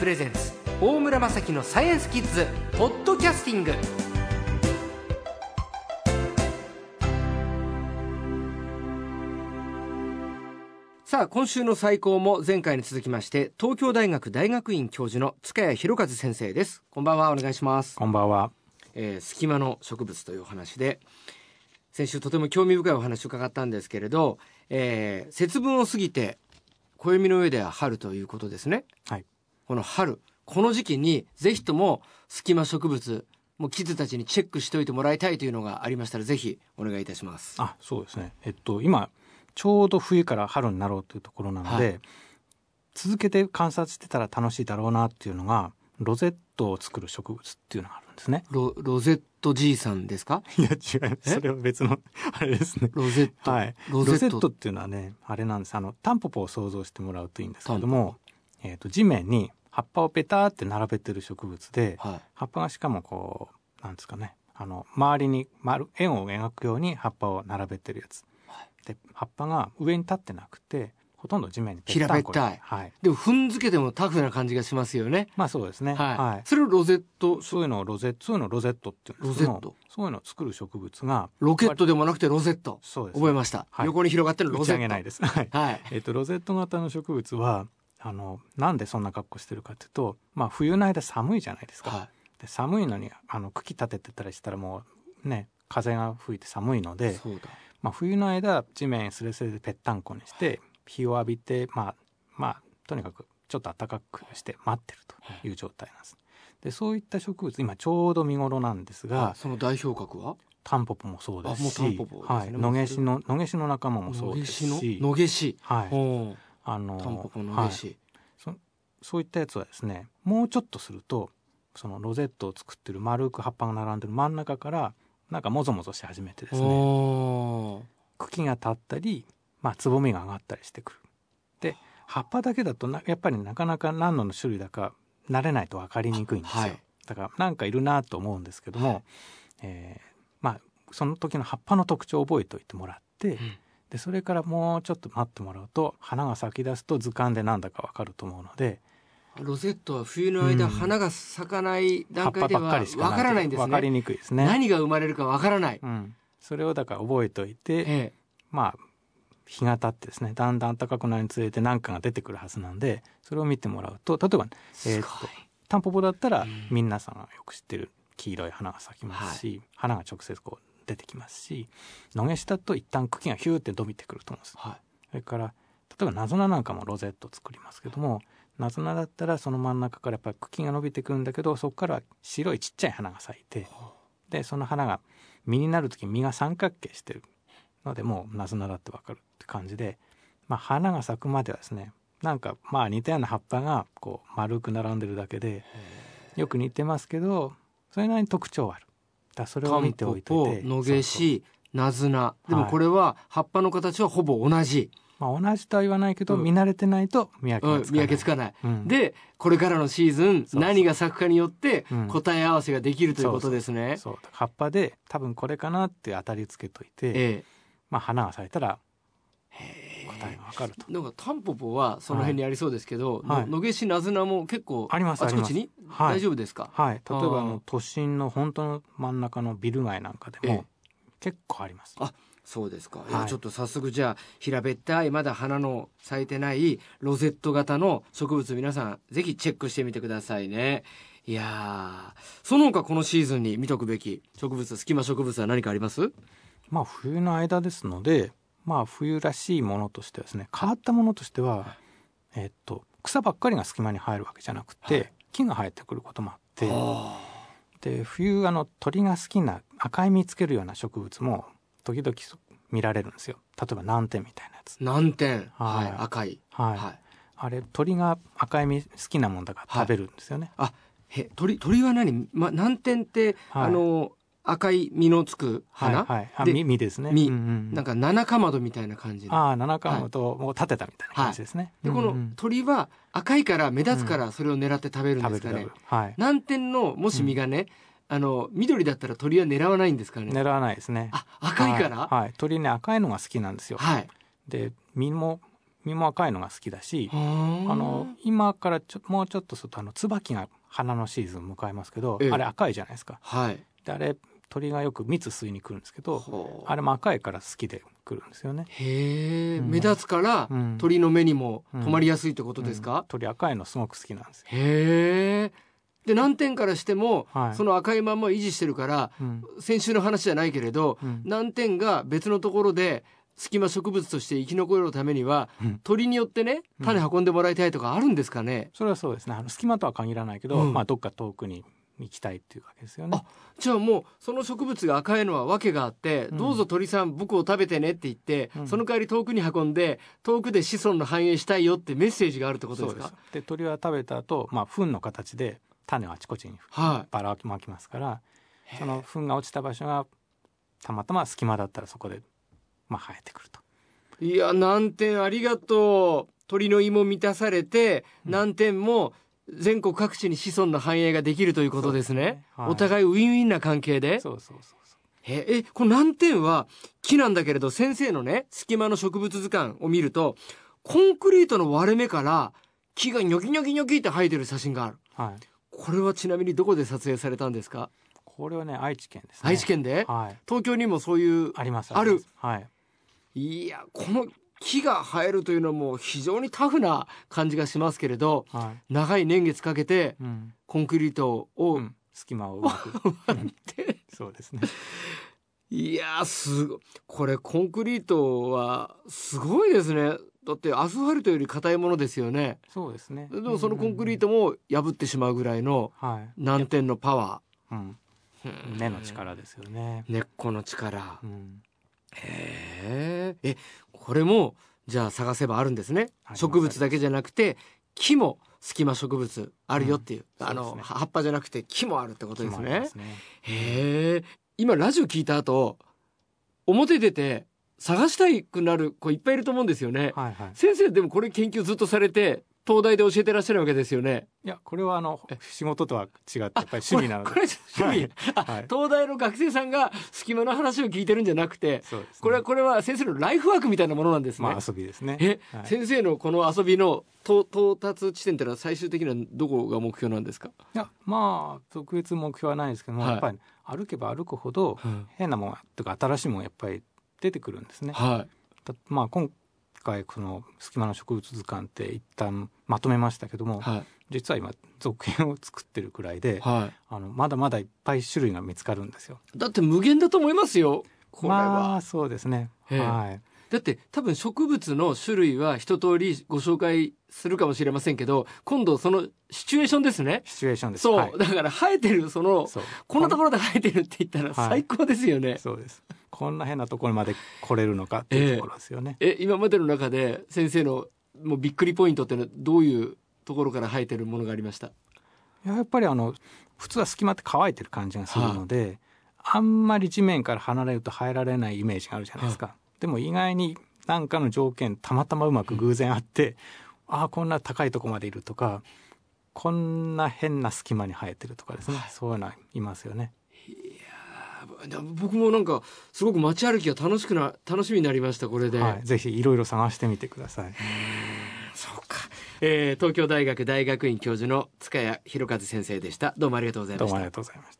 プレゼンツ大村雅樹のサイエンスキッズポッドキャスティングさあ今週の最高も前回に続きまして東京大学大学院教授の塚谷博和先生ですこんばんはお願いしますこんばんは。えー隙間の植物というお話で先週とても興味深いお話を伺ったんですけれど、えー節分を過ぎて暦の上では春ということですねはい。この春この時期にぜひとも隙間植物もうキッズたちにチェックしておいてもらいたいというのがありましたらぜひお願いいたしますあ、そうですね。えっと、今、ちょうど冬から春になろうというところなので、はい続けて観察してたら楽しいだろうなっていうのが、ロゼットを作る植物っていうのがあるんですね。ロロゼットじいさんですか？いや、違います。え？それは別の、あれですね。ロゼット、はい。ロゼットロゼットっていうのはね、あれなんです。あの、タンポポを想像してもらうといいんですけども、えっと、地面に葉っぱをペターって並べてる植物で、はい。葉っぱがしかもこう、なんですかね、あの、周りに丸、円を描くように葉っぱを並べてるやつ。で、葉っぱが上に立ってなくて、ほとんど地面に平べったい。はい。でも踏んづけてもタフな感じがしますよね。まあそうですね。はい、はい。それをロゼット？そういうのをロゼット、そういうのをロゼットっていうロゼット。そういうのを作る植物が、ロケットでもなくてロゼット。そうです。覚えました、はい。横に広がってるロゼット。上げないです。はい。はい。えっと、ロゼット型の植物は、あの、なんでそんな格好してるかっていうと、まあ冬の間寒いじゃないですか。はで寒いのに、あの、茎立ててたりしたらもう、ね、風が吹いて寒いのいで、まあ冬の間、地面スレスレでぺったんこにして、日を浴びて、まあ、まあ、とにかくちょっと暖かくして待ってるとい。う状態なんです。で、そういった植物、今ちょうど見頃なんですが、その代表格は？タンポポもそうですし、野毛しの、野毛しの仲間もそうですし、野毛はい。あの、タンポポ野はい。そそういったやつはですねもうちょっとするとそのロゼットを作ってる丸く葉っぱが並んでる真ん中からなんかもぞもぞし始めてですね茎が立ったり、まあ、つぼみが上がったりしてくる。で葉っぱだけだとなやっぱりなかなか何の種類だか慣れないと分かりにくいんですよ、はい。だからなんかいるなと思うんですけども、えーまあその時の葉っぱの特徴を覚えておいてもらって、んでそれからもうちょっと待ってもらうと花が咲き出すと図鑑でなんだか分かると思うのでロゼットは冬の間、うん。花が咲かない段階ではわからないんです分かりねにくいですね。何が生まれるかわからない、うん、それをだから覚えておいて、ええ。まあ日が経ってですねだんだん暖かくなるにつれて何かが出てくるはずなんでそれを見てもらうと例えば、えーっとタンポポだったら、うん。皆さんがよく知ってる黄色い花が咲きますし、花が直接こう出てきますし野毛しだと一旦茎がヒューって伸びてくると思うんです。はい。それから例えばナズナなんかもロゼット作りますけどもナズナだったらその真ん中からやっぱり茎が伸びてくるんだけどそこから白いちっちゃい花が咲いてでその花が実になる時実が三角形してるのでもうナズナだってわかるって感じで、まあ、花が咲くまではですねなんかまあ似たような葉っぱがこう丸く並んでるだけでよく似てますけどそれなりに特徴はあるそれを見ておいて。野毛しナズナでもこれは葉っぱの形はほぼ同じ、まあ、同じとは言わないけど、うん。見慣れてないと見分けつかない、分けつかない、うん。でこれからのシーズン何が咲くかによってうん。答え合わせができるということですね、そう葉っぱで多分これかなって当たりつけといて、えまあ、花が咲いたらえ答えがわかると。なんかタンポポはその辺にありそうですけど、はい。の野毛しナズナも結構ありますちこちに、はい。大丈夫ですか？はい、例えばあの都心の本当の真ん中のビル街なんかでええ。も結構あります。あそうですか、はい。ちょっと早速じゃあ平べったいまだ花の咲いてないロゼット型の植物皆さんぜひチェックしてみてくださいね。いやーその他このシーズンに見とくべき植物隙間植物は何かあります？まあ冬の間ですので、まあ冬らしいものとしてはですね、変わったものとしては、えっと草ばっかりが隙間に生えるわけじゃなくて、はい。木が生えてくることもあって、あで冬あの鳥が好きな赤い実つけるような植物も時々見られるんですよ。例えば南天みたいなやつ。南天は、はい。い。赤い。はい。はい。あれ鳥が赤い実好きなもんだから食べるんですよね。あへ鳥鳥は何、ま、南天って、はい。あの赤い実のつく花、はいはい。実実ですね。実。うんうんなんか七かまどみたいな感じで。ああ七冠ともう立てたみたいな感じですね。でこの鳥は赤いから目立つからそれを狙って食べるんですかね。はい。南天のもし実がね、あの緑だったら鳥は狙わないんですかね。狙わないですね。あ赤いから？はい、はい。鳥ね赤いのが好きなんですよ。はい。で実も実も赤いのが好きだし、ああのの今からちょもうちょっとするとあの椿が花のシーズンを迎えますけど、ええ。あれ赤いじゃないですか。はいであれ鳥がよく蜜吸いに来るんですけどあれも赤いから好きで来るんですよね。へえ、うん。目立つから、うん。鳥の目にも止まりやすいってことですか？うん、鳥赤いのすごく好きなんですよ、へえで難点からしても、はい。その赤いまんま維持してるからうん。先週の話じゃないけれどうん。難点が別のところで隙間植物として生き残るためにはうん。鳥によってねうん。種運んでもらいたいとかあるんですかね、それはそうですね。あの隙間とは限らないけど、うん。まあ、どっか遠くに行きたいっていうわけですよね。あじゃあもうその植物が赤いのは訳があって、うん。どうぞ鳥さん僕を食べてねって言って、うん。その代わり遠くに運んで遠くで子孫の繁栄したいよってメッセージがあるってことですか？で鳥は食べた後、まあ糞の形で種をあちこちにはばらまきますからいその糞が落ちた場所がたまたま隙間だったらそこで、まあ、生えてくると。いや難点ありがとう。鳥の胃も満たされて、うん。難点も全国各地に子孫の繁栄ができるということですね。すね。はい。お互いウィンウィンな関係で。そうそうそうそええこの難点は木なんだけれど先生のね隙間の植物図鑑を見るとコンクリートの割れ目から木がニョキニョキニョキって生えてる写真がある。うはい。これはちなみにどこで撮影されたんですか、これはね愛知県ですね。愛知県で？はい。東京にもそういうあります。ある。はい。いやこの木が生えるというのも非常にタフな感じがしますけれどはい。長い年月かけてうん。コンクリートを、うん。隙間をうまく。割って。そうですね。いやーすごこれコンクリートはすごいですね。だってアスファルトより硬いものですよね。そうですね。でもそのコンクリートトも破ってしまうぐらいのはい。難点のパワうん。ー根の力ですよね。根っこの力。うんへええこれもじゃあ探せばあるんですね。植物だけじゃなくて木も隙間植物あるよっていう、あのうん。そうですね。葉っぱじゃなくて木もあるってことですね。すね。へえ今ラジオ聞いた後表出て探したいくなる子いっぱいいると思うんですよね、はいはい。先生でもこれ研究ずっとされて東大で教えてらっしゃるわけですよね。いやこれはあの仕事とは違ってやっぱり趣味なので。これ趣味、あはい。東大の学生さんが隙間の話を聞いてるんじゃなくてね。これはこれは先生のライフワークみたいなものなんですね、まあ遊びですね。え、はい。先生のこの遊びの到到達地点ってのは最終的にはどこが目標なんですか、いやまあ特別目標はないですけども、はい。やっぱり歩けば歩くほど変なものとか新しいものがやっぱり出てくるんですね。はだまあ今回この隙間の植物図鑑って一旦まとめましたけども、いはい実は今続編を作ってるくらいで、はあのまだまだいっぱい種類が見つかるんですよ。いだって無限だと思いますよこれは、まあそうですね。ええはい。だって多分植物の種類は一通りご紹介するかもしれませんけど今度そのシチュエーションですねシチュエーションです。そう、はいだから生えてるそのこんなところで生えてるって言ったらはい最高ですよね、そうです。こんな変なところまで来れるのかっていうところですよね。え今までの中で先生のもうびっくりポイントっていうのはどういうところから生えてるものがありました？いややっぱりあの普通は隙間って乾いてる感じがするので、あんまり地面から離れると生えられないイメージがあるじゃないですか、でも意外に何かの条件たまたまうまく偶然あって、ああこんな高いとこまでいるとかこんな変な隙間に生えてるとかですね、そういうのはいますよね。あ僕もなんかすごく街歩きが楽しくな楽しみになりましたこれで、はい、ぜひいろいろ探してみてください。そうか、えー東京大学大学院教授の塚谷博和先生でした。どうもありがとうございました。どうもありがとうございました